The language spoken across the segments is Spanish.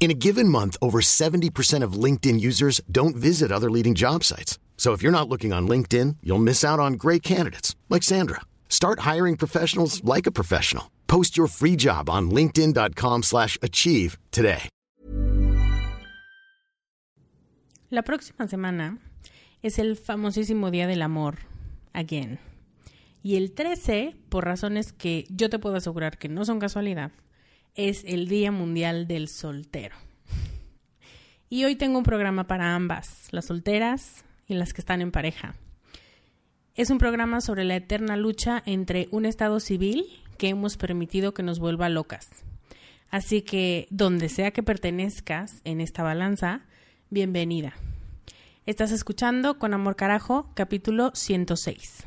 In a given month, over 70% of LinkedIn users don't visit other leading job sites. So if you're not looking on LinkedIn, you'll miss out on great candidates like Sandra. Start hiring professionals like a professional. Post your free job on linkedin.com/achieve today. La próxima semana es el famosísimo Día del Amor again. Y el 13, por razones que yo te puedo asegurar que no son casualidad, es el Día Mundial del Soltero. Y hoy tengo un programa para ambas, las solteras y las que están en pareja. Es un programa sobre la eterna lucha entre un estado civil que hemos permitido que nos vuelva locas. Así que donde sea que pertenezcas en esta balanza, bienvenida. Estás escuchando Con Amor Carajo, capítulo 106.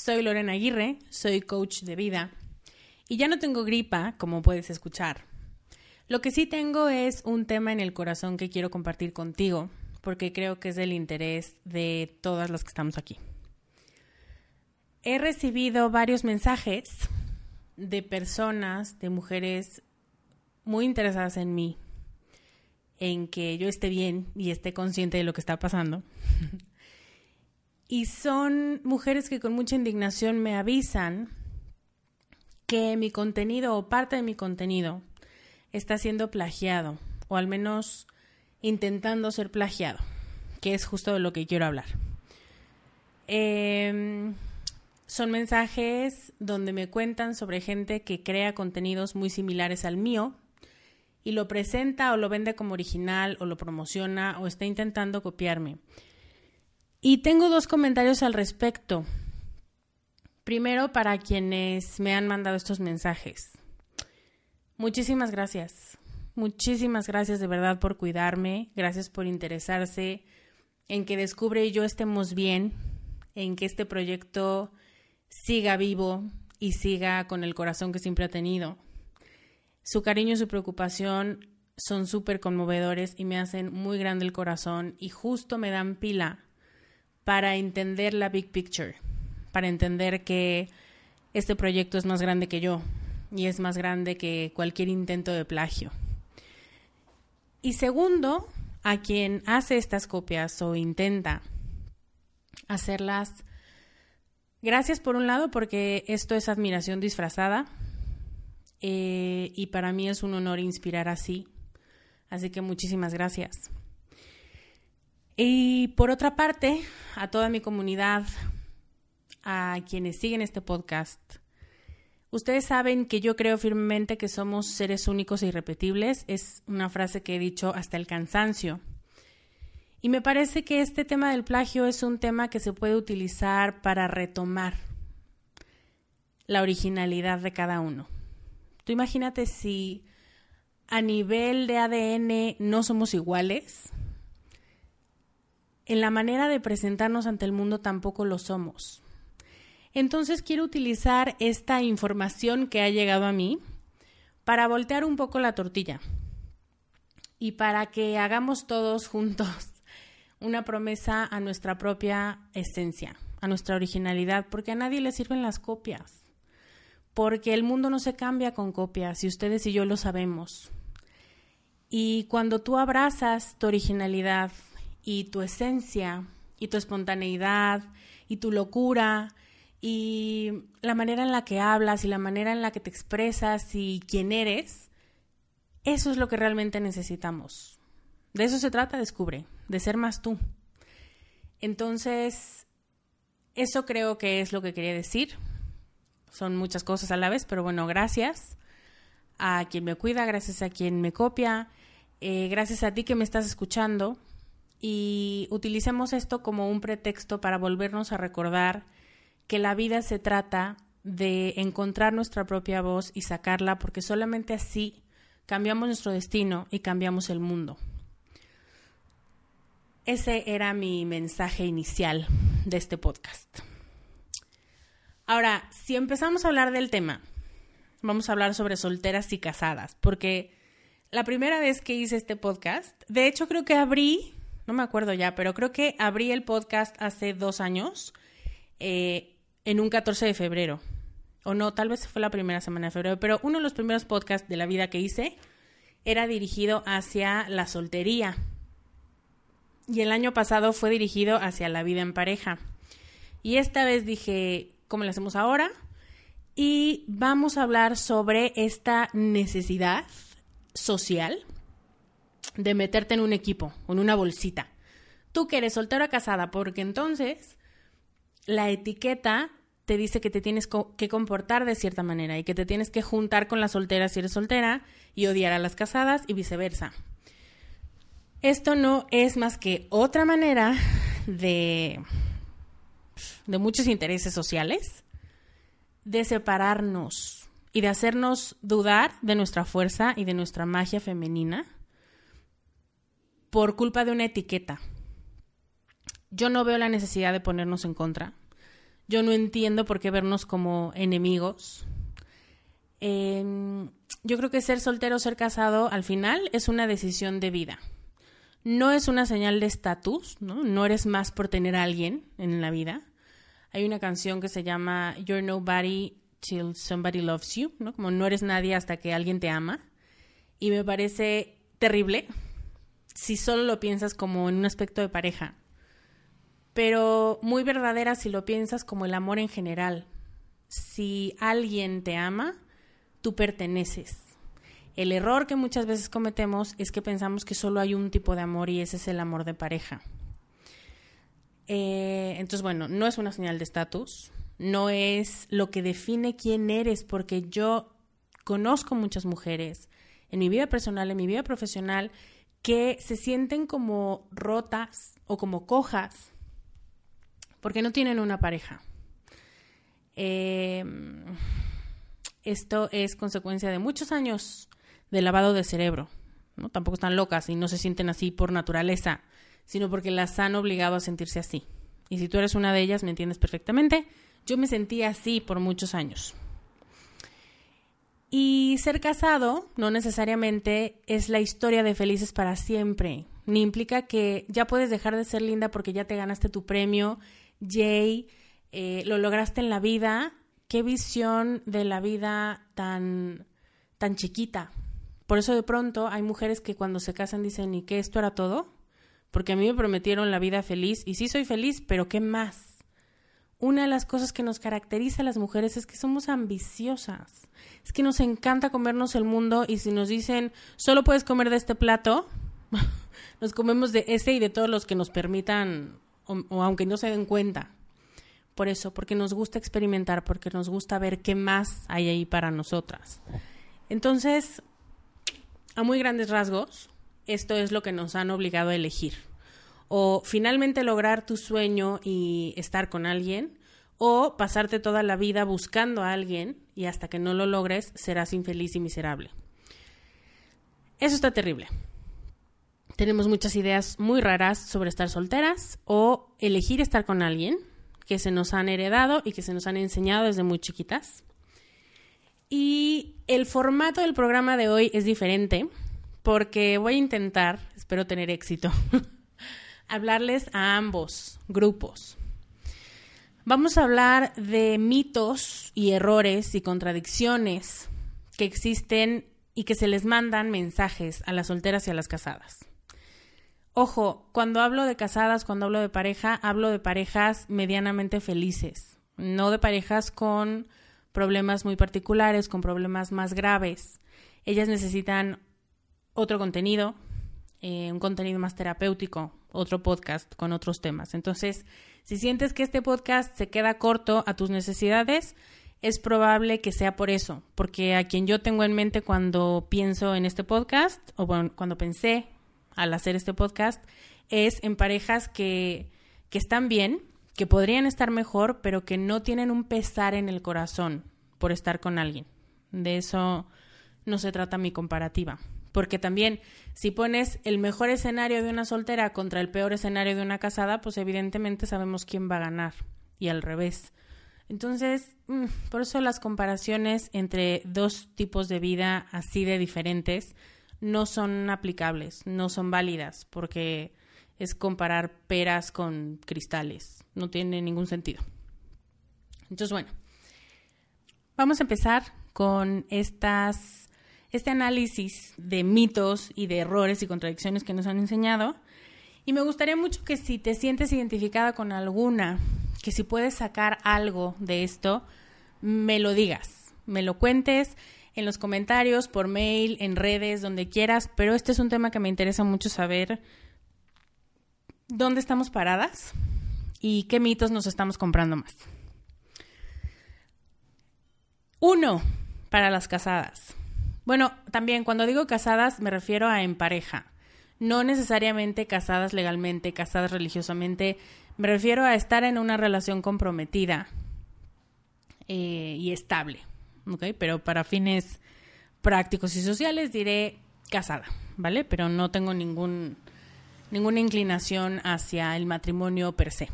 Soy Lorena Aguirre, soy coach de vida y ya no tengo gripa, como puedes escuchar. Lo que sí tengo es un tema en el corazón que quiero compartir contigo, porque creo que es del interés de todas las que estamos aquí. He recibido varios mensajes de personas, de mujeres muy interesadas en mí, en que yo esté bien y esté consciente de lo que está pasando. Y son mujeres que con mucha indignación me avisan que mi contenido o parte de mi contenido está siendo plagiado, o al menos intentando ser plagiado, que es justo de lo que quiero hablar. Em, son mensajes donde me cuentan sobre gente que crea contenidos muy similares al mío y lo presenta o lo vende como original o lo promociona o está intentando copiarme. Y tengo dos comentarios al respecto. Primero, para quienes me han mandado estos mensajes. Muchísimas gracias. Muchísimas gracias de verdad por cuidarme. Gracias por interesarse en que Descubre y yo estemos bien, en que este proyecto siga vivo y siga con el corazón que siempre ha tenido. Su cariño y su preocupación son súper conmovedores y me hacen muy grande el corazón y justo me dan pila para entender la big picture, para entender que este proyecto es más grande que yo y es más grande que cualquier intento de plagio. Y segundo, a quien hace estas copias o intenta hacerlas, gracias por un lado porque esto es admiración disfrazada eh, y para mí es un honor inspirar así. Así que muchísimas gracias. Y por otra parte, a toda mi comunidad, a quienes siguen este podcast, ustedes saben que yo creo firmemente que somos seres únicos e irrepetibles. Es una frase que he dicho hasta el cansancio. Y me parece que este tema del plagio es un tema que se puede utilizar para retomar la originalidad de cada uno. Tú imagínate si a nivel de ADN no somos iguales, en la manera de presentarnos ante el mundo tampoco lo somos. Entonces quiero utilizar esta información que ha llegado a mí para voltear un poco la tortilla y para que hagamos todos juntos una promesa a nuestra propia esencia, a nuestra originalidad, porque a nadie le sirven las copias, porque el mundo no se cambia con copias y ustedes y yo lo sabemos. Y cuando tú abrazas tu originalidad y tu esencia y tu espontaneidad y tu locura y la manera en la que hablas y la manera en la que te expresas y quién eres, eso es lo que realmente necesitamos. De eso se trata, descubre, de ser más tú. Entonces, eso creo que es lo que quería decir. Son muchas cosas a la vez, pero bueno, gracias a quien me cuida, gracias a quien me copia, eh, gracias a ti que me estás escuchando y utilicemos esto como un pretexto para volvernos a recordar que la vida se trata de encontrar nuestra propia voz y sacarla porque solamente así cambiamos nuestro destino y cambiamos el mundo. Ese era mi mensaje inicial de este podcast. Ahora, si empezamos a hablar del tema, vamos a hablar sobre solteras y casadas, porque la primera vez que hice este podcast, de hecho creo que abrí, no me acuerdo ya, pero creo que abrí el podcast hace dos años, eh, en un 14 de febrero. O no, tal vez fue la primera semana de febrero, pero uno de los primeros podcasts de la vida que hice era dirigido hacia la soltería y el año pasado fue dirigido hacia la vida en pareja. Y esta vez dije, ¿cómo lo hacemos ahora? Y vamos a hablar sobre esta necesidad social de meterte en un equipo, en una bolsita. Tú que eres soltera casada, porque entonces la etiqueta te dice que te tienes que comportar de cierta manera y que te tienes que juntar con las solteras si eres soltera y odiar a las casadas y viceversa. Esto no es más que otra manera de, de muchos intereses sociales de separarnos y de hacernos dudar de nuestra fuerza y de nuestra magia femenina por culpa de una etiqueta. Yo no veo la necesidad de ponernos en contra. Yo no entiendo por qué vernos como enemigos. Em, yo creo que ser soltero o ser casado al final es una decisión de vida no es una señal de estatus, ¿no? No eres más por tener a alguien en la vida. Hay una canción que se llama You're Nobody Till Somebody Loves You, ¿no? Como no eres nadie hasta que alguien te ama. Y me parece terrible si solo lo piensas como en un aspecto de pareja. Pero muy verdadera si lo piensas como el amor en general. Si alguien te ama, tú perteneces el error que muchas veces cometemos es que pensamos que solo hay un tipo de amor y ese es el amor de pareja. Eh, entonces, bueno, no es una señal de estatus, no es lo que define quién eres, porque yo conozco muchas mujeres en mi vida personal, en mi vida profesional, que se sienten como rotas o como cojas porque no tienen una pareja. Eh, esto es consecuencia de muchos años de lavado de cerebro. ¿no? Tampoco están locas y no se sienten así por naturaleza, sino porque las han obligado a sentirse así. Y si tú eres una de ellas, me entiendes perfectamente. Yo me sentí así por muchos años. Y ser casado no necesariamente es la historia de felices para siempre, ni implica que ya puedes dejar de ser linda porque ya te ganaste tu premio, Jay, eh, lo lograste en la vida, qué visión de la vida tan, tan chiquita. Por eso de pronto hay mujeres que cuando se casan dicen, ¿y qué esto era todo? Porque a mí me prometieron la vida feliz y sí soy feliz, pero ¿qué más? Una de las cosas que nos caracteriza a las mujeres es que somos ambiciosas. Es que nos encanta comernos el mundo y si nos dicen, solo puedes comer de este plato, nos comemos de ese y de todos los que nos permitan o, aunque no se den cuenta. Por eso, porque nos gusta experimentar, porque nos gusta ver qué más hay ahí para nosotras. Entonces, a muy grandes rasgos, esto es lo que nos han obligado a elegir. O finalmente lograr tu sueño y estar con alguien, o pasarte toda la vida buscando a alguien y hasta que no lo logres serás infeliz y miserable. Eso está terrible. Tenemos muchas ideas muy raras sobre estar solteras o elegir estar con alguien que se nos han heredado y que se nos han enseñado desde muy chiquitas. Y el formato del programa de hoy es diferente porque voy a intentar, espero tener éxito, hablarles a ambos grupos. Vamos a hablar de mitos y errores y contradicciones que existen y que se les mandan mensajes a las solteras y a las casadas. Ojo, cuando hablo de casadas, cuando hablo de pareja, hablo de parejas medianamente felices, no de parejas con problemas muy particulares, con problemas más graves. Ellas necesitan otro contenido, eh, un contenido más terapéutico, otro podcast con otros temas. Entonces, si sientes que este podcast se queda corto a tus necesidades, es probable que sea por eso, porque a quien yo tengo en mente cuando pienso en este podcast, o cuando pensé al hacer este podcast es en parejas que, que están bien, que podrían estar mejor, pero que no tienen un pesar en el corazón por estar con alguien. De eso no se trata mi comparativa. Porque también, si pones el mejor escenario de una soltera contra el peor escenario de una casada, pues evidentemente sabemos quién va a ganar. Y al revés. Entonces, mm, por eso las comparaciones entre dos tipos de vida así de diferentes no son aplicables, no son válidas, porque es comparar peras con cristales. No tiene ningún sentido. Entonces, bueno, vamos a empezar con estas, este análisis de mitos y de errores y contradicciones que nos han enseñado. Y me gustaría mucho que si te sientes identificada con alguna, que si puedes sacar algo de esto, me lo digas, me lo cuentes en los comentarios, por mail, en redes, donde quieras, pero este es un tema que me interesa mucho saber dónde estamos paradas y qué mitos nos estamos comprando más. Uno, para las casadas. Bueno, también cuando digo casadas me refiero a en pareja, no necesariamente casadas legalmente, casadas religiosamente, me refiero a estar en una relación comprometida eh, y estable. Pero para fines prácticos y sociales diré casada, ¿vale? Pero no tengo ningún, ninguna inclinación hacia el matrimonio per se.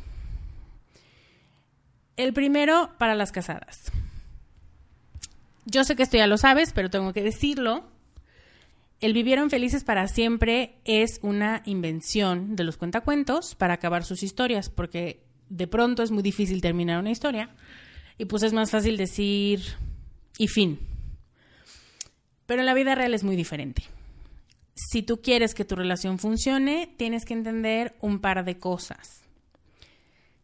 El primero para las casadas. Yo sé que esto ya lo sabes, pero tengo que decirlo. El vivieron felices para siempre es una invención de los cuentacuentos para acabar sus historias, porque de pronto es muy difícil terminar una historia y pues es más fácil decir y fin. Pero en la vida real es muy diferente. Si tú quieres que tu relación funcione, tienes que entender un par de cosas.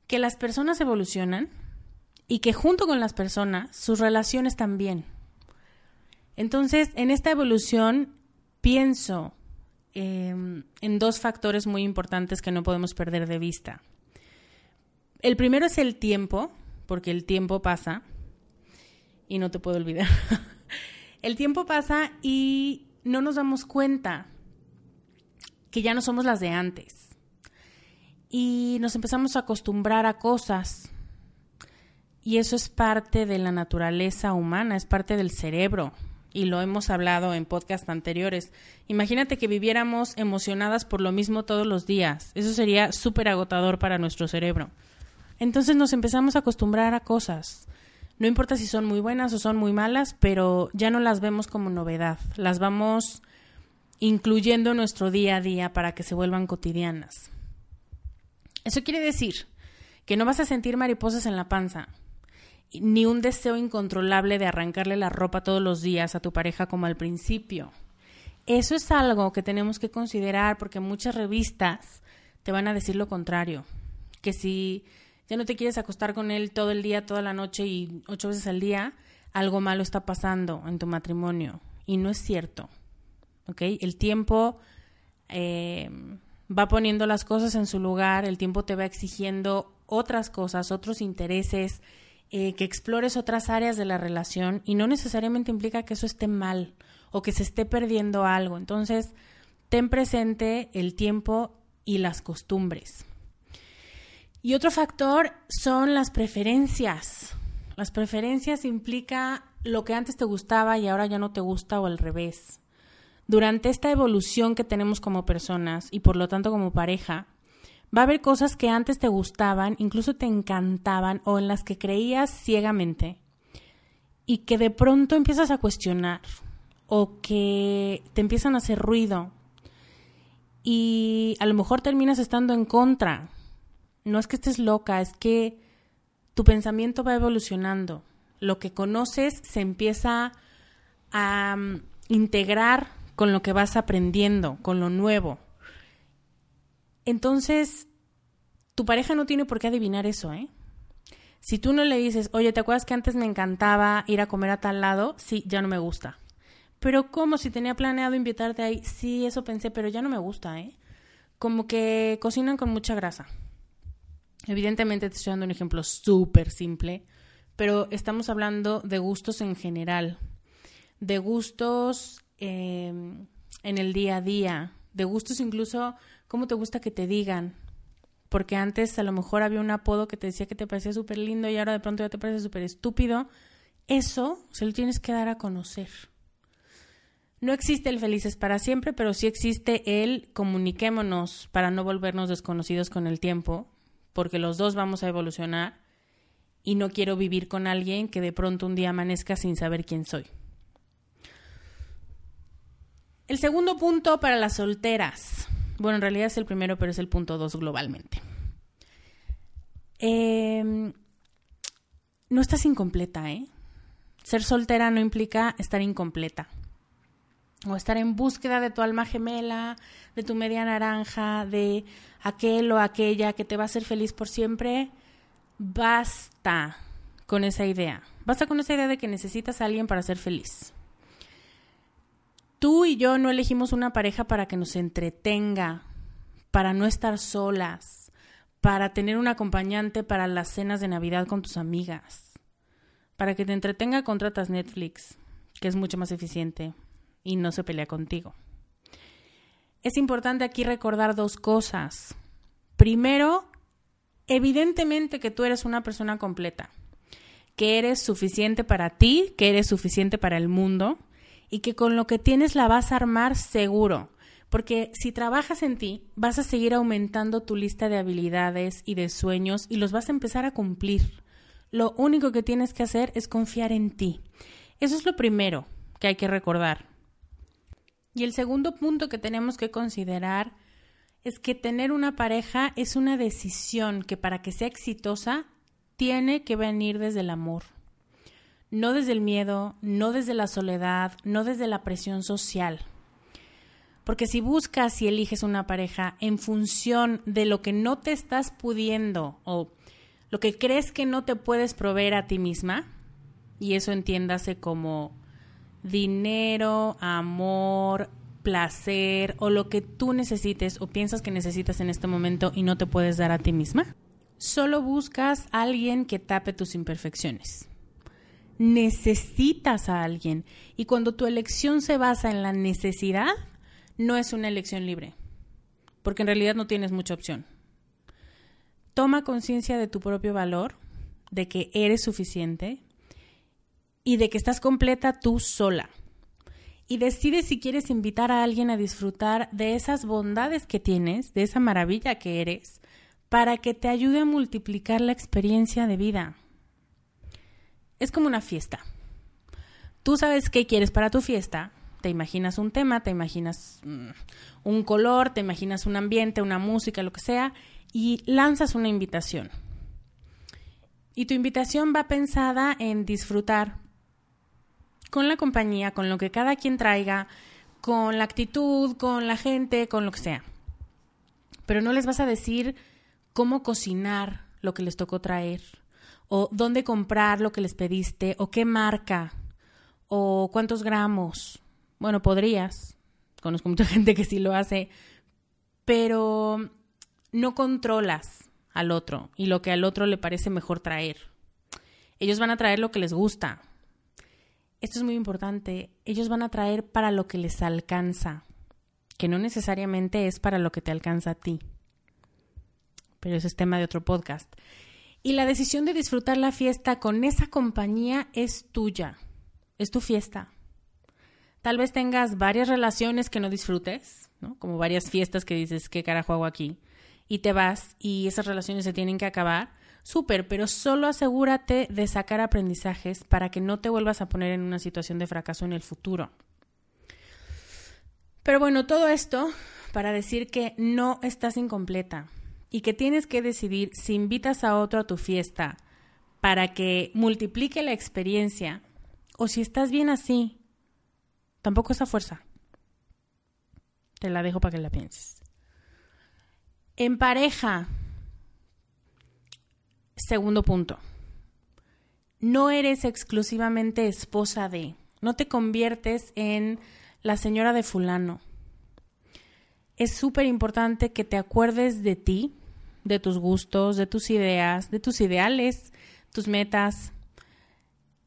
Que las personas evolucionan y que junto con las personas sus relaciones también. Entonces, en esta evolución pienso em, en dos factores muy importantes que no podemos perder de vista. El primero es el tiempo, porque el tiempo pasa y no te puedo olvidar. el tiempo pasa y no nos damos cuenta que ya no somos las de antes. Y nos empezamos a acostumbrar a cosas. Y eso es parte de la naturaleza humana, es parte del cerebro. Y lo hemos hablado en podcast anteriores. Imagínate que viviéramos emocionadas por lo mismo todos los días. Eso sería súper agotador para nuestro cerebro. Entonces nos empezamos a acostumbrar a cosas. No importa si son muy buenas o son muy malas, pero ya no las vemos como novedad. Las vamos incluyendo en nuestro día a día para que se vuelvan cotidianas. Eso quiere decir que no vas a sentir mariposas en la panza, ni un deseo incontrolable de arrancarle la ropa todos los días a tu pareja como al principio. Eso es algo que tenemos que considerar porque muchas revistas te van a decir lo contrario, que si ya no te quieres acostar con él todo el día, toda la noche y ocho veces al día, algo malo está pasando en tu matrimonio. Y no es cierto. ¿Ok? El tiempo eh, va poniendo las cosas en su lugar, el tiempo te va exigiendo otras cosas, otros intereses, eh, que explores otras áreas de la relación y no necesariamente implica que eso esté mal o que se esté perdiendo algo. Entonces, ten presente el tiempo y las costumbres. Y otro factor son las preferencias. Las preferencias implica lo que antes te gustaba y ahora ya no te gusta o al revés. Durante esta evolución que tenemos como personas y por lo tanto como pareja, va a haber cosas que antes te gustaban, incluso te encantaban o en las que creías ciegamente y que de pronto empiezas a cuestionar o que te empiezan a hacer ruido y a lo mejor terminas estando en contra. No es que estés loca, es que tu pensamiento va evolucionando. Lo que conoces se empieza a mm, integrar con lo que vas aprendiendo, con lo nuevo. Entonces, tu pareja no tiene por qué adivinar eso, ¿eh? Si tú no le dices, oye, ¿te acuerdas que antes me encantaba ir a comer a tal lado? Sí, ya no me gusta. Pero ¿cómo? Si tenía planeado invitarte ahí, sí, eso pensé, pero ya no me gusta, ¿eh? Como que cocinan con mucha grasa. Evidentemente te estoy dando un ejemplo súper simple, pero estamos hablando de gustos en general, de gustos em, en el día a día, de gustos incluso cómo te gusta que te digan. Porque antes a lo mejor había un apodo que te decía que te parecía súper lindo y ahora de pronto ya te parece súper estúpido. Eso se lo tienes que dar a conocer. No existe el felices para siempre, pero sí existe el comuniquémonos para no volvernos desconocidos con el tiempo porque los dos vamos a evolucionar y no quiero vivir con alguien que de pronto un día amanezca sin saber quién soy. El segundo punto para las solteras. Bueno, en realidad es el primero, pero es el punto dos globalmente. Em, no estás incompleta, ¿eh? Ser soltera no implica estar incompleta. O estar en búsqueda de tu alma gemela, de tu media naranja, de aquel o aquella que te va a hacer feliz por siempre, basta con esa idea. Basta con esa idea de que necesitas a alguien para ser feliz. Tú y yo no elegimos una pareja para que nos entretenga, para no estar solas, para tener un acompañante para las cenas de Navidad con tus amigas. Para que te entretenga contratas Netflix, que es mucho más eficiente y no se pelea contigo es importante aquí recordar dos cosas. Primero, evidentemente que tú eres una persona completa, que eres suficiente para ti, que eres suficiente para el mundo y que con lo que tienes la vas a armar seguro. Porque si trabajas en ti, vas a seguir aumentando tu lista de habilidades y de sueños y los vas a empezar a cumplir. Lo único que tienes que hacer es confiar en ti. Eso es lo primero que hay que recordar. Y el segundo punto que tenemos que considerar es que tener una pareja es una decisión que para que sea exitosa tiene que venir desde el amor. No desde el miedo, no desde la soledad, no desde la presión social. Porque si buscas y eliges una pareja en función de lo que no te estás pudiendo o lo que crees que no te puedes proveer a ti misma, y eso entiéndase como dinero, amor, placer o lo que tú necesites o piensas que necesitas en este momento y no te puedes dar a ti misma. Solo buscas a alguien que tape tus imperfecciones. Necesitas a alguien y cuando tu elección se basa en la necesidad, no es una elección libre, porque en realidad no tienes mucha opción. Toma conciencia de tu propio valor, de que eres suficiente, y de que estás completa tú sola. Y decides si quieres invitar a alguien a disfrutar de esas bondades que tienes, de esa maravilla que eres, para que te ayude a multiplicar la experiencia de vida. Es como una fiesta. Tú sabes qué quieres para tu fiesta, te imaginas un tema, te imaginas mm, un color, te imaginas un ambiente, una música, lo que sea, y lanzas una invitación. Y tu invitación va pensada en disfrutar con la compañía, con lo que cada quien traiga, con la actitud, con la gente, con lo que sea. Pero no les vas a decir cómo cocinar lo que les tocó traer, o dónde comprar lo que les pediste, o qué marca, o cuántos gramos. Bueno, podrías. Conozco mucha gente que sí lo hace, pero no controlas al otro y lo que al otro le parece mejor traer. Ellos van a traer lo que les gusta. Esto es muy importante. Ellos van a traer para lo que les alcanza, que no necesariamente es para lo que te alcanza a ti. Pero ese es tema de otro podcast. Y la decisión de disfrutar la fiesta con esa compañía es tuya. Es tu fiesta. Tal vez tengas varias relaciones que no disfrutes, ¿no? Como varias fiestas que dices, ¿qué carajo hago aquí? Y te vas y esas relaciones se tienen que acabar. Súper, pero solo asegúrate de sacar aprendizajes para que no te vuelvas a poner en una situación de fracaso en el futuro. Pero bueno, todo esto para decir que no estás incompleta y que tienes que decidir si invitas a otro a tu fiesta para que multiplique la experiencia o si estás bien así. Tampoco esa fuerza. Te la dejo para que la pienses. En pareja, segundo punto, no eres exclusivamente esposa de, no te conviertes en la señora de fulano. Es súper importante que te acuerdes de ti, de tus gustos, de tus ideas, de tus ideales, tus metas,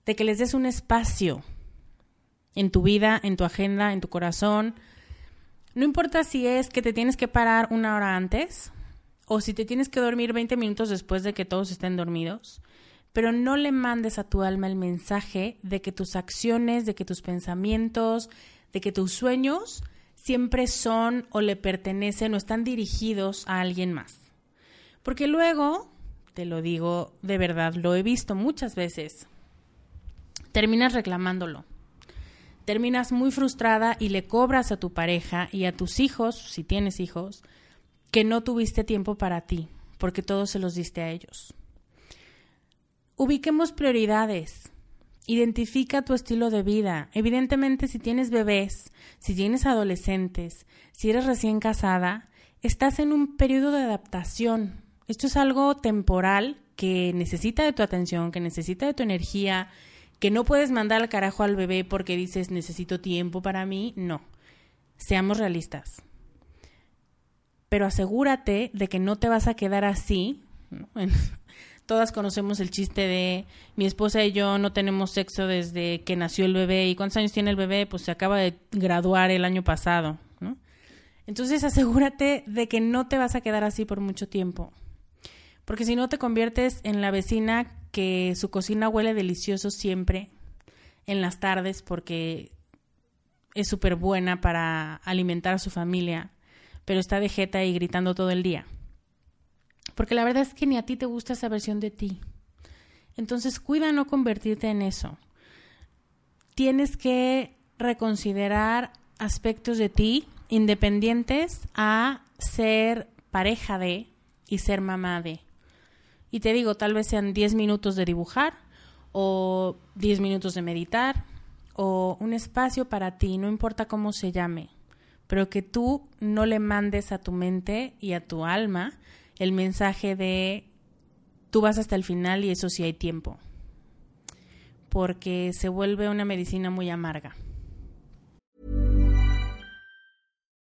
de que les des un espacio en tu vida, en tu agenda, en tu corazón. No importa si es que te tienes que parar una hora antes o si te tienes que dormir 20 minutos después de que todos estén dormidos, pero no le mandes a tu alma el mensaje de que tus acciones, de que tus pensamientos, de que tus sueños siempre son o le pertenecen o están dirigidos a alguien más. Porque luego, te lo digo de verdad, lo he visto muchas veces, terminas reclamándolo. Terminas muy frustrada y le cobras a tu pareja y a tus hijos, si tienes hijos, que no tuviste tiempo para ti, porque todos se los diste a ellos. Ubiquemos prioridades. Identifica tu estilo de vida. Evidentemente, si tienes bebés, si tienes adolescentes, si eres recién casada, estás en un periodo de adaptación. Esto es algo temporal que necesita de tu atención, que necesita de tu energía, que no puedes mandar al carajo al bebé porque dices necesito tiempo para mí. No. Seamos realistas. Pero asegúrate de que no te vas a quedar así. Todas conocemos el chiste de mi esposa y yo no tenemos sexo desde que nació el bebé. ¿Y cuántos años tiene el bebé? Pues se acaba de graduar el año pasado. Entonces asegúrate de que no te vas a quedar así por mucho tiempo. Porque si no te conviertes en la vecina que su cocina huele delicioso siempre en las tardes porque es súper buena para alimentar a su familia, pero está de jeta y gritando todo el día. Porque la verdad es que ni a ti te gusta esa versión de ti. Entonces cuida no convertirte en eso. Tienes que reconsiderar aspectos de ti independientes a ser pareja de y ser mamá de. Y te digo, tal vez sean 10 minutos de dibujar o 10 minutos de meditar o un espacio para ti, no importa cómo se llame, pero que tú no le mandes a tu mente y a tu alma el mensaje de tú vas hasta el final y eso sí hay tiempo, porque se vuelve una medicina muy amarga.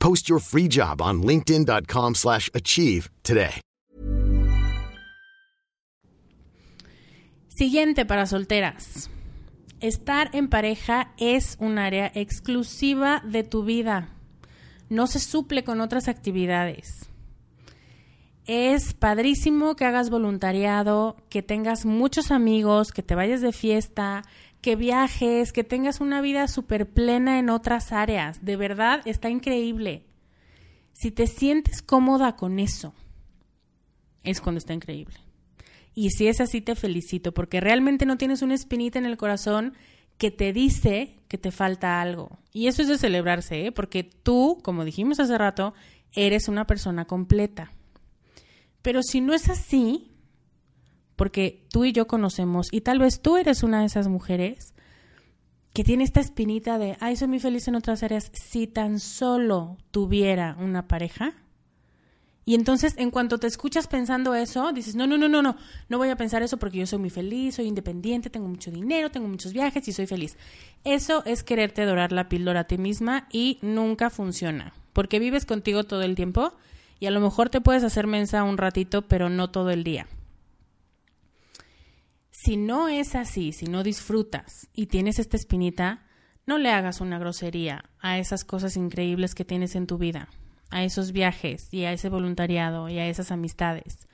Post your free job on linkedin.com/achieve today. Siguiente para solteras. Estar en pareja es un área exclusiva de tu vida. No se suple con otras actividades. Es padrísimo que hagas voluntariado, que tengas muchos amigos, que te vayas de fiesta, que viajes, que tengas una vida súper plena en otras áreas. De verdad, está increíble. Si te sientes cómoda con eso, es cuando está increíble. Y si es así, te felicito, porque realmente no tienes una espinita en el corazón que te dice que te falta algo. Y eso es de celebrarse, ¿eh? porque tú, como dijimos hace rato, eres una persona completa. Pero si no es así, porque tú y yo conocemos, y tal vez tú eres una de esas mujeres que tiene esta espinita de, ay, soy muy feliz en otras áreas, si tan solo tuviera una pareja, y entonces, en cuanto te escuchas pensando eso, dices, no, no, no, no, no, no voy a pensar eso porque yo soy muy feliz, soy independiente, tengo mucho dinero, tengo muchos viajes y soy feliz. Eso es quererte dorar la píldora a ti misma y nunca funciona, porque vives contigo todo el tiempo y a lo mejor te puedes hacer mensa un ratito, pero no todo el día. Si no es así, si no disfrutas y tienes esta espinita, no le hagas una grosería a esas cosas increíbles que tienes en tu vida a esos viajes y a ese voluntariado y a esas amistades,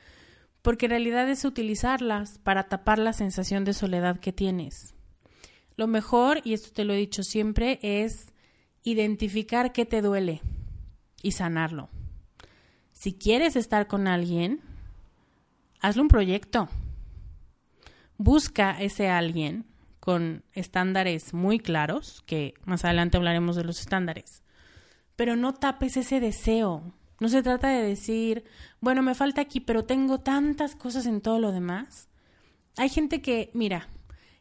porque en realidad es utilizarlas para tapar la sensación de soledad que tienes. Lo mejor, y esto te lo he dicho siempre, es identificar qué te duele y sanarlo. Si quieres estar con alguien, hazle un proyecto. Busca ese alguien con estándares muy claros, que más adelante hablaremos de los estándares pero no tapes ese deseo. No se trata de decir, bueno, me falta aquí, pero tengo tantas cosas en todo lo demás. Hay gente que, mira,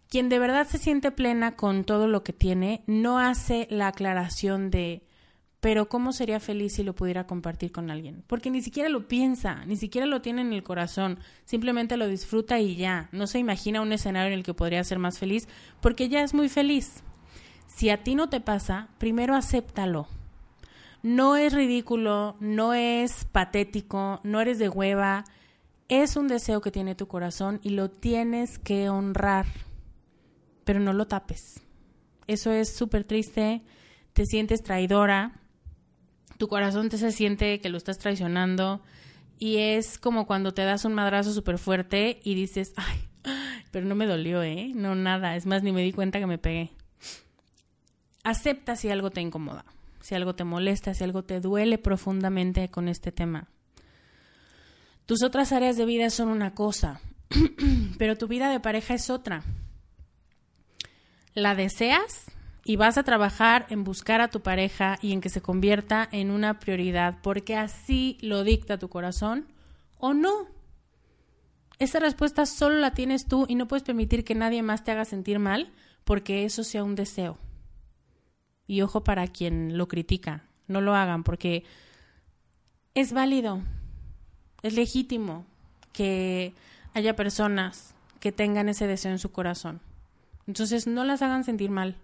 quien de verdad se siente plena con todo lo que tiene, no hace la aclaración de, pero ¿cómo sería feliz si lo pudiera compartir con alguien? Porque ni siquiera lo piensa, ni siquiera lo tiene en el corazón, simplemente lo disfruta y ya, no se imagina un escenario en el que podría ser más feliz, porque ya es muy feliz. Si a ti no te pasa, primero acéptalo no es ridículo, no es patético, no eres de hueva. Es un deseo que tiene tu corazón y lo tienes que honrar, pero no lo tapes. Eso es súper triste, te sientes traidora, tu corazón te se siente que lo estás traicionando y es como cuando te das un madrazo súper fuerte y dices, ay, pero no me dolió, ¿eh? No, nada, es más, ni me di cuenta que me pegué. Acepta si algo te incomoda si algo te molesta, si algo te duele profundamente con este tema. Tus otras áreas de vida son una cosa, pero tu vida de pareja es otra. La deseas y vas a trabajar en buscar a tu pareja y en que se convierta en una prioridad porque así lo dicta tu corazón o no. Esa respuesta solo la tienes tú y no puedes permitir que nadie más te haga sentir mal porque eso sea un deseo. Y ojo para quien lo critica, no lo hagan porque es válido, es legítimo que haya personas que tengan ese deseo en su corazón. Entonces no las hagan sentir mal.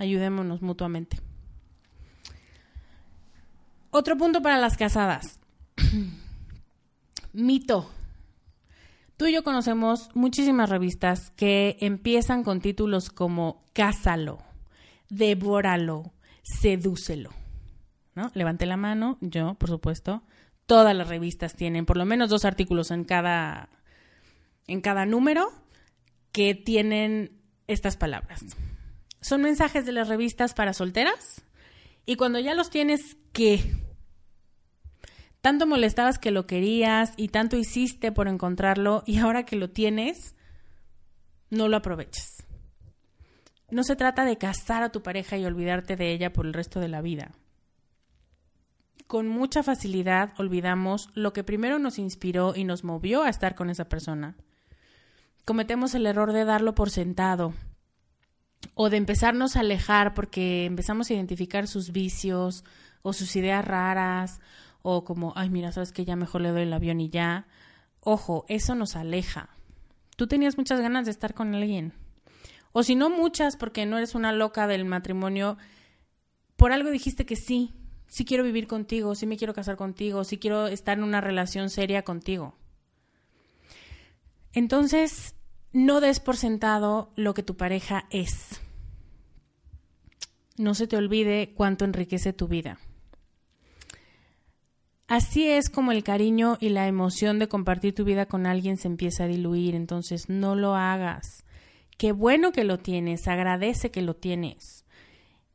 Ayudémonos mutuamente. Otro punto para las casadas. Mito. Tú y yo conocemos muchísimas revistas que empiezan con títulos como Cásalo devóralo, sedúcelo. ¿No? Levante la mano, yo, por supuesto. Todas las revistas tienen por lo menos dos artículos en cada, en cada número que tienen estas palabras. Son mensajes de las revistas para solteras y cuando ya los tienes, ¿qué? Tanto molestabas que lo querías y tanto hiciste por encontrarlo y ahora que lo tienes, no lo aprovechas. No se trata de casar a tu pareja y olvidarte de ella por el resto de la vida. Con mucha facilidad olvidamos lo que primero nos inspiró y nos movió a estar con esa persona. Cometemos el error de darlo por sentado o de empezarnos a alejar porque empezamos a identificar sus vicios o sus ideas raras o como, ay, mira, sabes que ya mejor le doy el avión y ya. Ojo, eso nos aleja. Tú tenías muchas ganas de estar con alguien o si no muchas, porque no eres una loca del matrimonio, por algo dijiste que sí, sí quiero vivir contigo, sí me quiero casar contigo, sí quiero estar en una relación seria contigo. Entonces, no des por sentado lo que tu pareja es. No se te olvide cuánto enriquece tu vida. Así es como el cariño y la emoción de compartir tu vida con alguien se empieza a diluir, entonces no lo hagas Qué bueno que lo tienes, agradece que lo tienes.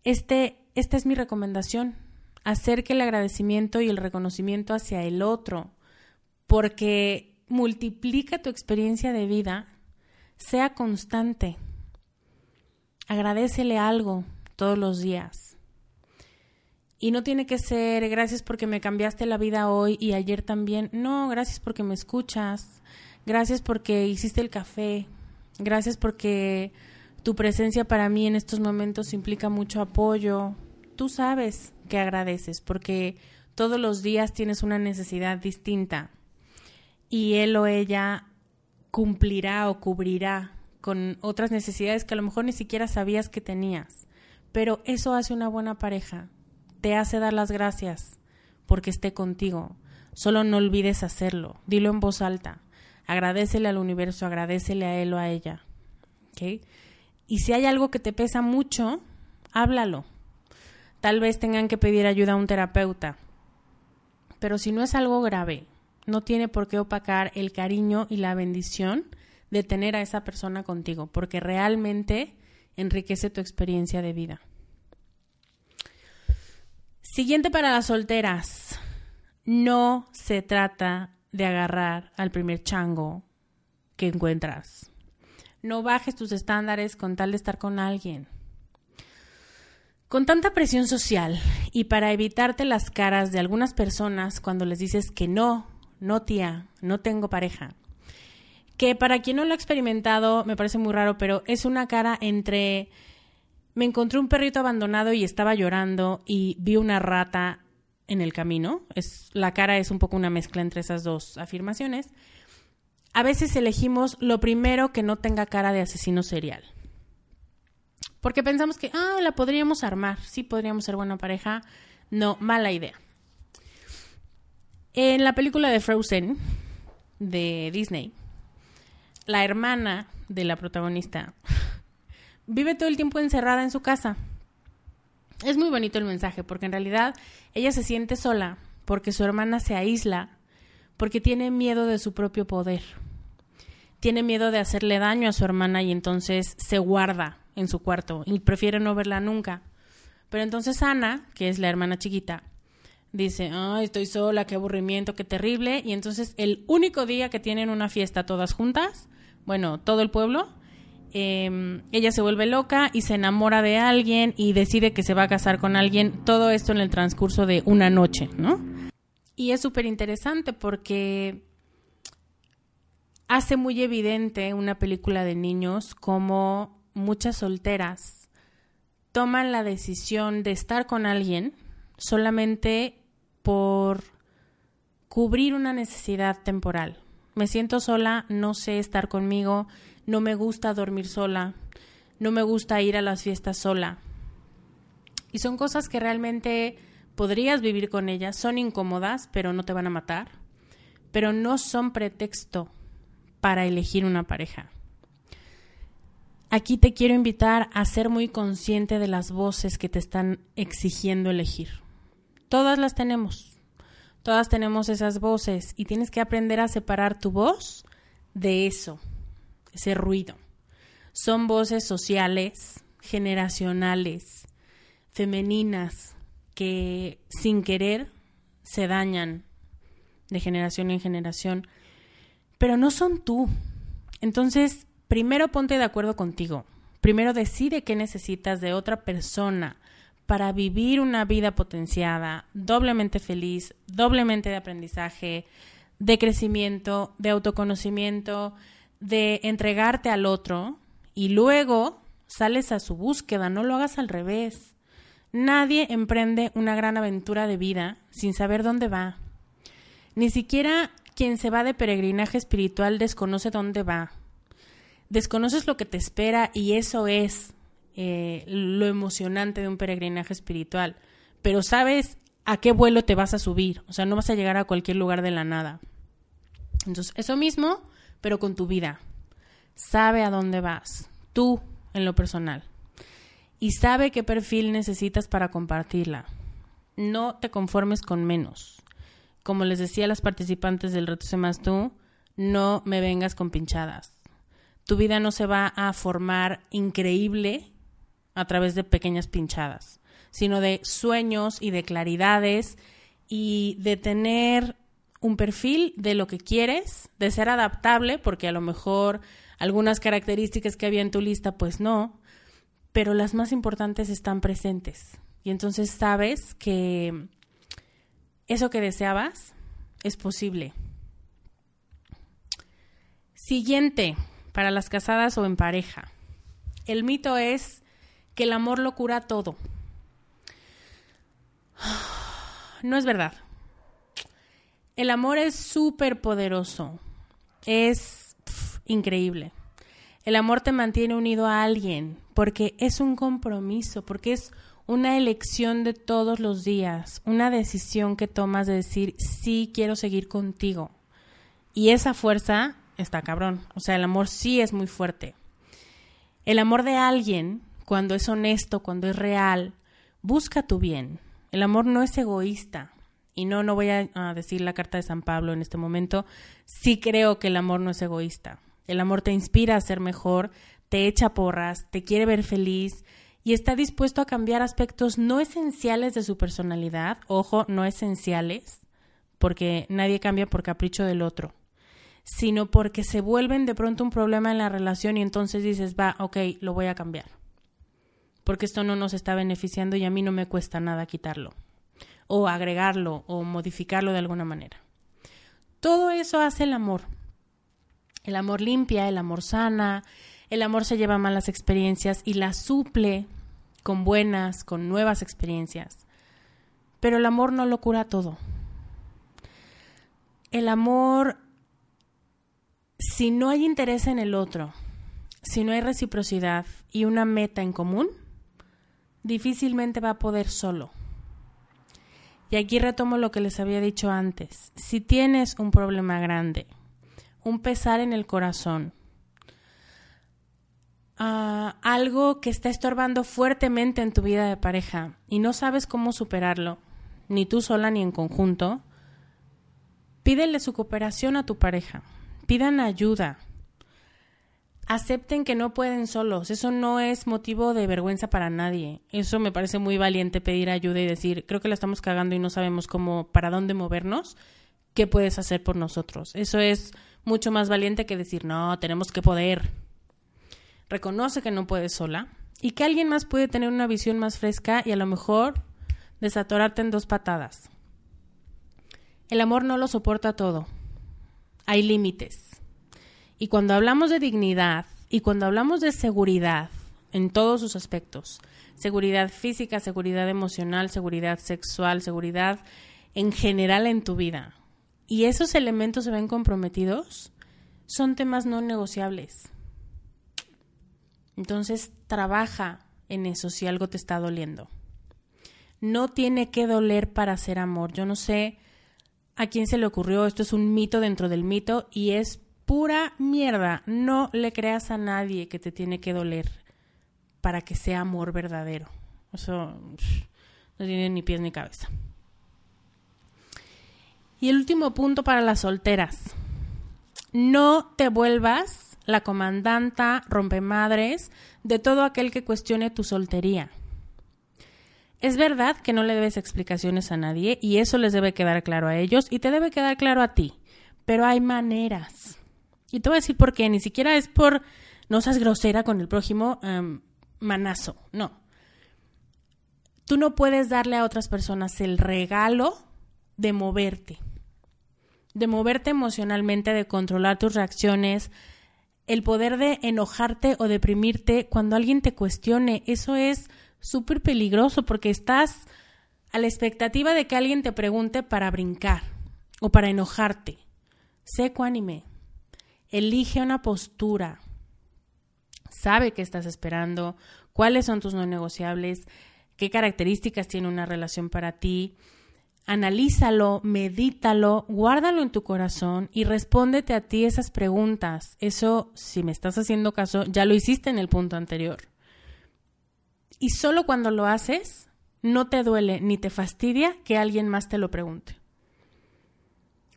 Este, esta es mi recomendación, hacer que el agradecimiento y el reconocimiento hacia el otro, porque multiplica tu experiencia de vida, sea constante. Agradecele algo todos los días. Y no tiene que ser gracias porque me cambiaste la vida hoy y ayer también. No, gracias porque me escuchas. Gracias porque hiciste el café. Gracias porque tu presencia para mí en estos momentos implica mucho apoyo. Tú sabes que agradeces porque todos los días tienes una necesidad distinta y él o ella cumplirá o cubrirá con otras necesidades que a lo mejor ni siquiera sabías que tenías. Pero eso hace una buena pareja. Te hace dar las gracias porque esté contigo. Solo no olvides hacerlo. Dilo en voz alta. Agradecele al universo, agradecele a él o a ella. Y si hay algo que te pesa mucho, háblalo. Tal vez tengan que pedir ayuda a un terapeuta. Pero si no es algo grave, no tiene por qué opacar el cariño y la bendición de tener a esa persona contigo, porque realmente enriquece tu experiencia de vida. Siguiente para las solteras. No se trata de agarrar al primer chango que encuentras. No bajes tus estándares con tal de estar con alguien. Con tanta presión social y para evitarte las caras de algunas personas cuando les dices que no, no tía, no tengo pareja, que para quien no lo ha experimentado me parece muy raro, pero es una cara entre me encontré un perrito abandonado y estaba llorando y vi una rata en el camino. Es, la cara es un poco una mezcla entre esas dos afirmaciones. A veces elegimos lo primero que no tenga cara de asesino serial. Porque pensamos que, ah, la podríamos armar, sí podríamos ser buena pareja. No, mala idea. En la película de Frozen de Disney, la hermana de la protagonista vive todo el tiempo encerrada en su casa. Es muy bonito el mensaje porque en realidad ella se siente sola porque su hermana se aísla porque tiene miedo de su propio poder. Tiene miedo de hacerle daño a su hermana y entonces se guarda en su cuarto y prefiere no verla nunca. Pero entonces Ana, que es la hermana chiquita, dice, ay, estoy sola, qué aburrimiento, qué terrible. Y entonces el único día que tienen una fiesta todas juntas, bueno, todo el pueblo, em, ella se vuelve loca y se enamora de alguien y decide que se va a casar con alguien, todo esto en el transcurso de una noche, ¿no? Y es súper interesante porque hace muy evidente una película de niños como muchas solteras toman la decisión de estar con alguien solamente por cubrir una necesidad temporal. Me siento sola, no sé estar conmigo, no me gusta dormir sola, no me gusta ir a las fiestas sola. Y son cosas que realmente podrías vivir con ellas, son incómodas, pero no te van a matar, pero no son pretexto para elegir una pareja. Aquí te quiero invitar a ser muy consciente de las voces que te están exigiendo elegir. Todas las tenemos. Todas tenemos esas voces y tienes que aprender a separar tu voz de eso, ese ruido. Son voces sociales, generacionales, femeninas, que sin querer se dañan de generación en generación, pero no son tú. Entonces, primero ponte de acuerdo contigo. Primero decide qué necesitas de otra persona para vivir una vida potenciada, doblemente feliz, doblemente de aprendizaje, de crecimiento, de autoconocimiento, de entregarte al otro y luego sales a su búsqueda, no lo hagas al revés. Nadie emprende una gran aventura de vida sin saber dónde va. Ni siquiera quien se va de peregrinaje espiritual desconoce dónde va. Desconoces lo que te espera y eso es eh, lo emocionante de un peregrinaje espiritual, pero sabes a qué vuelo te vas a subir, o sea, no vas a llegar a cualquier lugar de la nada. Entonces, eso mismo, pero con tu vida. Sabe a dónde vas, tú en lo personal. Y sabe qué perfil necesitas para compartirla. No te conformes con menos. Como les decía a las participantes del reto Más Tú, no me vengas con pinchadas Tu vida no se va a formar increíble a través de pequeñas pinchadas, sino de sueños y de claridades y de tener un perfil de lo que quieres, de ser adaptable, porque a lo mejor algunas características que había en tu lista, pues no, pero las más importantes están presentes. Y entonces sabes que eso que deseabas es posible. Siguiente, para las casadas o en pareja. El mito es que el amor lo cura todo. No es verdad. El amor es súper poderoso. Es increíble. El amor te mantiene unido a alguien porque es un compromiso, porque es una elección de todos los días, una decisión que tomas de decir, sí quiero seguir contigo. Y esa fuerza está cabrón. O sea, el amor sí es muy fuerte. El amor de alguien, cuando es honesto, cuando es real, busca tu bien. El amor no es egoísta. Y no, no voy a, decir la carta de San Pablo en este momento. Sí creo que el amor no es egoísta. El amor te inspira a ser mejor, te echa porras, te quiere ver feliz y está dispuesto a cambiar aspectos no esenciales de su personalidad. Ojo, no esenciales, porque nadie cambia por capricho del otro sino porque se vuelven de pronto un problema en la relación y entonces dices, va, ok, lo voy a cambiar. Porque esto no nos está beneficiando y a mí no me cuesta nada quitarlo, o agregarlo, o modificarlo de alguna manera. Todo eso hace el amor. El amor limpia, el amor sana, el amor se lleva malas experiencias y las suple con buenas, con nuevas experiencias. Pero el amor no lo cura todo. El amor si no hay interés en el otro, si no hay reciprocidad y una meta en común, difícilmente va a poder solo. Y aquí retomo lo que les había dicho antes. Si tienes un problema grande, un pesar en el corazón, ah, algo que está estorbando fuertemente en tu vida de pareja y no sabes cómo superarlo, ni tú sola ni en conjunto, pídele su cooperación a tu pareja pidan ayuda. Acepten que no pueden solos. Eso no es motivo de vergüenza para nadie. Eso me parece muy valiente pedir ayuda y decir, creo que la estamos cagando y no sabemos cómo, para dónde movernos. ¿Qué puedes hacer por nosotros? Eso es mucho más valiente que decir, no, tenemos que poder. Reconoce que no puedes sola y que alguien más puede tener una visión más fresca y a lo mejor desatorarte en dos patadas. El amor no lo soporta todo hay límites. Y cuando hablamos de dignidad y cuando hablamos de seguridad en todos sus aspectos, seguridad física, seguridad emocional, seguridad sexual, seguridad en general en tu vida, y esos elementos se ven comprometidos, son temas no negociables. Entonces, trabaja en eso si algo te está doliendo. No tiene que doler para hacer amor. Yo no sé a quién se le ocurrió, esto es un mito dentro del mito y es pura mierda. No le creas a nadie que te tiene que doler para que sea amor verdadero. Eso no tiene ni pies ni cabeza. Y el último punto para las solteras. No te vuelvas la comandanta rompemadres de todo aquel que cuestione tu soltería. Es verdad que no le debes explicaciones a nadie y eso les debe quedar claro a ellos y te debe quedar claro a ti. Pero hay maneras. Y te voy a decir por qué. Ni siquiera es por no seas grosera con el prójimo em, manazo. No. Tú no puedes darle a otras personas el regalo de moverte. De moverte emocionalmente, de controlar tus reacciones, el poder de enojarte o deprimirte cuando alguien te cuestione. Eso es súper peligroso porque estás a la expectativa de que alguien te pregunte para brincar o para enojarte. Sé cuánime. Elige una postura. Sabe qué estás esperando, cuáles son tus no negociables, qué características tiene una relación para ti. Analízalo, medítalo, guárdalo en tu corazón y respóndete a ti esas preguntas. Eso, si me estás haciendo caso, ya lo hiciste en el punto anterior. Y solo cuando lo haces, no te duele ni te fastidia que alguien más te lo pregunte.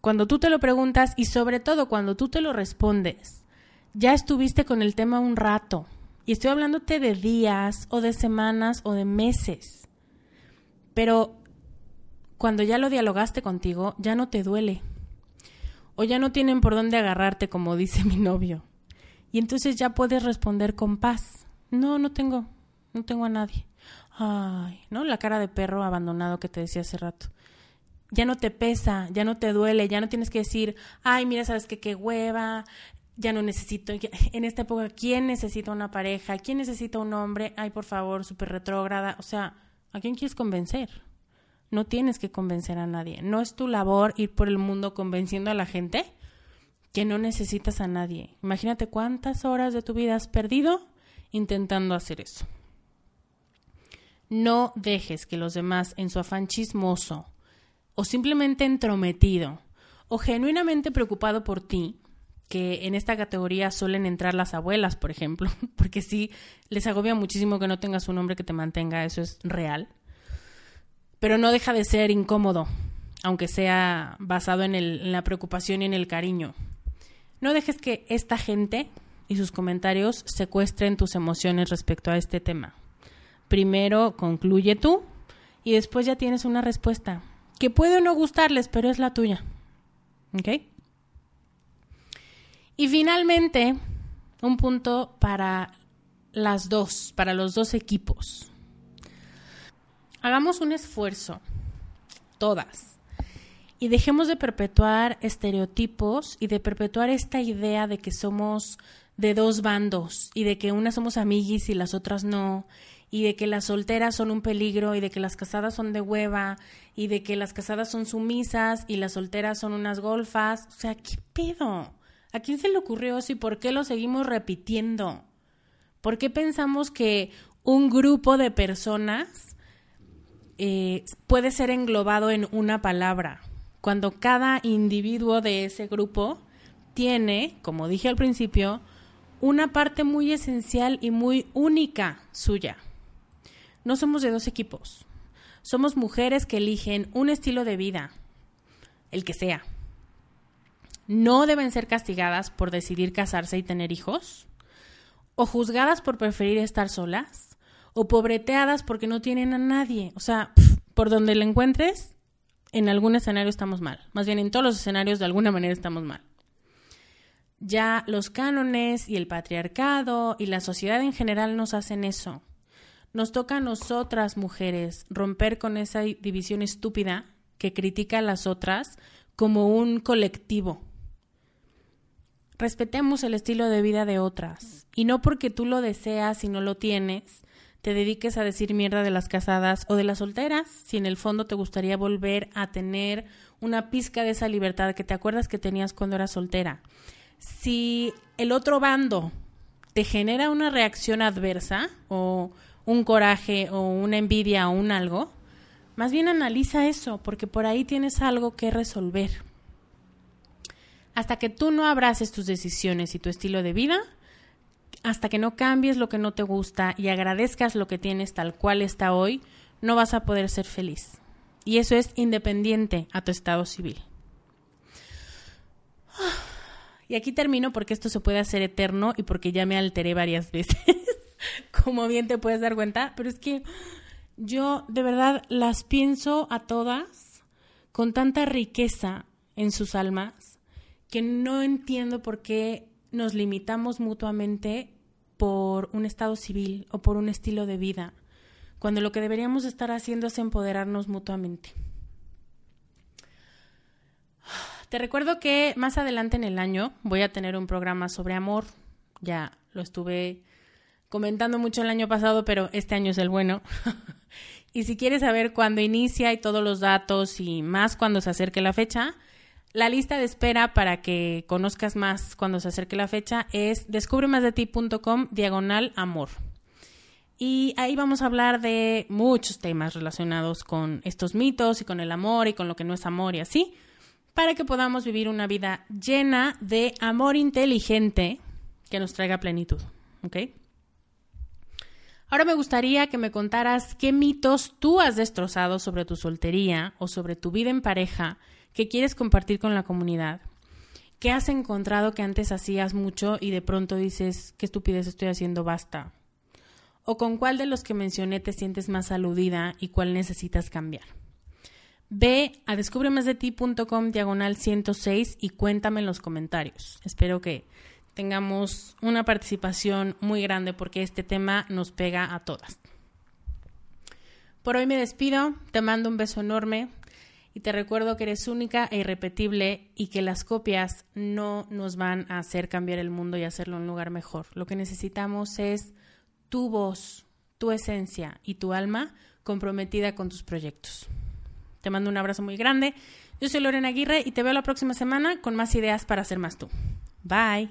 Cuando tú te lo preguntas y sobre todo cuando tú te lo respondes ya estuviste con el tema un rato. Y estoy hablándote de días o de semanas o de meses. Pero cuando ya lo dialogaste contigo, ya no te duele. O ya no tienen por dónde agarrarte, como dice mi novio. Y entonces ya puedes responder con paz. No, no tengo. No tengo a nadie. Ay, ¿no? La cara de perro abandonado que te decía hace rato. Ya no te pesa, ya no te duele, ya no tienes que decir, ay, mira, sabes que qué hueva, ya no necesito, en esta época, ¿quién necesita una pareja? ¿Quién necesita un hombre? Ay, por favor, súper retrógrada. O sea, ¿a quién quieres convencer? No tienes que convencer a nadie. No es tu labor ir por el mundo convenciendo a la gente que no necesitas a nadie. Imagínate cuántas horas de tu vida has perdido intentando hacer eso. No dejes que los demás, en su afán chismoso, o simplemente entrometido, o genuinamente preocupado por ti, que en esta categoría suelen entrar las abuelas, por ejemplo, porque sí, les agobia muchísimo que no tengas un hombre que te mantenga, eso es real. Pero no deja de ser incómodo, aunque sea basado en, la preocupación y en el cariño. No dejes que esta gente y sus comentarios secuestren tus emociones respecto a este tema. Primero concluye tú y después ya tienes una respuesta, que puede no gustarles, pero es la tuya. ¿Ok? Y finalmente, un punto para las dos, para los dos equipos. Hagamos un esfuerzo, todas, y dejemos de perpetuar estereotipos y de perpetuar esta idea de que somos de dos bandos y de que unas somos amiguis y las otras no, y de que las solteras son un peligro y de que las casadas son de hueva y de que las casadas son sumisas y las solteras son unas golfas. O sea, ¿qué pedo? ¿A quién se le ocurrió eso y por qué lo seguimos repitiendo? ¿Por qué pensamos que un grupo de personas eh, puede ser englobado en una palabra? Cuando cada individuo de ese grupo tiene, como dije al principio, una parte muy esencial y muy única suya. No somos de dos equipos. Somos mujeres que eligen un estilo de vida, el que sea no deben ser castigadas por decidir casarse y tener hijos, o juzgadas por preferir estar solas, o pobreteadas porque no tienen a nadie. O sea, por donde le encuentres, en algún escenario estamos mal. Más bien en todos los escenarios de alguna manera estamos mal. Ya los cánones y el patriarcado y la sociedad en general nos hacen eso. Nos toca a nosotras mujeres romper con esa división estúpida que critica a las otras como un colectivo respetemos el estilo de vida de otras. Y no porque tú lo deseas y no lo tienes, te dediques a decir mierda de las casadas o de las solteras, si en el fondo te gustaría volver a tener una pizca de esa libertad que te acuerdas que tenías cuando eras soltera. Si el otro bando te genera una reacción adversa o un coraje o una envidia o un algo, más bien analiza eso, porque por ahí tienes algo que resolver. Hasta que tú no abraces tus decisiones y tu estilo de vida, hasta que no cambies lo que no te gusta y agradezcas lo que tienes tal cual está hoy, no vas a poder ser feliz. Y eso es independiente a tu estado civil. Y aquí termino porque esto se puede hacer eterno y porque ya me alteré varias veces, como bien te puedes dar cuenta, pero es que yo de verdad las pienso a todas con tanta riqueza en sus almas que no entiendo por qué nos limitamos mutuamente por un estado civil o por un estilo de vida, cuando lo que deberíamos estar haciendo es empoderarnos mutuamente. Te recuerdo que más adelante en el año voy a tener un programa sobre amor. Ya lo estuve comentando mucho el año pasado, pero este año es el bueno. y si quieres saber cuándo inicia y todos los datos y más cuando se acerque la fecha, la lista de espera para que conozcas más cuando se acerque la fecha es descubremasdeti.com diagonal amor. Y ahí vamos a hablar de muchos temas relacionados con estos mitos y con el amor y con lo que no es amor y así, para que podamos vivir una vida llena de amor inteligente que nos traiga plenitud. ¿Ok? Ahora me gustaría que me contaras qué mitos tú has destrozado sobre tu soltería o sobre tu vida en pareja que quieres compartir con la comunidad. ¿Qué has encontrado que antes hacías mucho y de pronto dices, qué estupidez estoy haciendo, basta? ¿O con cuál de los que mencioné te sientes más aludida y cuál necesitas cambiar? Ve a descubremasdeti.com diagonal 106 y cuéntame en los comentarios. Espero que tengamos una participación muy grande porque este tema nos pega a todas. Por hoy me despido, te mando un beso enorme y te recuerdo que eres única e irrepetible y que las copias no nos van a hacer cambiar el mundo y hacerlo un lugar mejor. Lo que necesitamos es tu voz, tu esencia y tu alma comprometida con tus proyectos. Te mando un abrazo muy grande. Yo soy Lorena Aguirre y te veo la próxima semana con más ideas para ser más tú. Bye.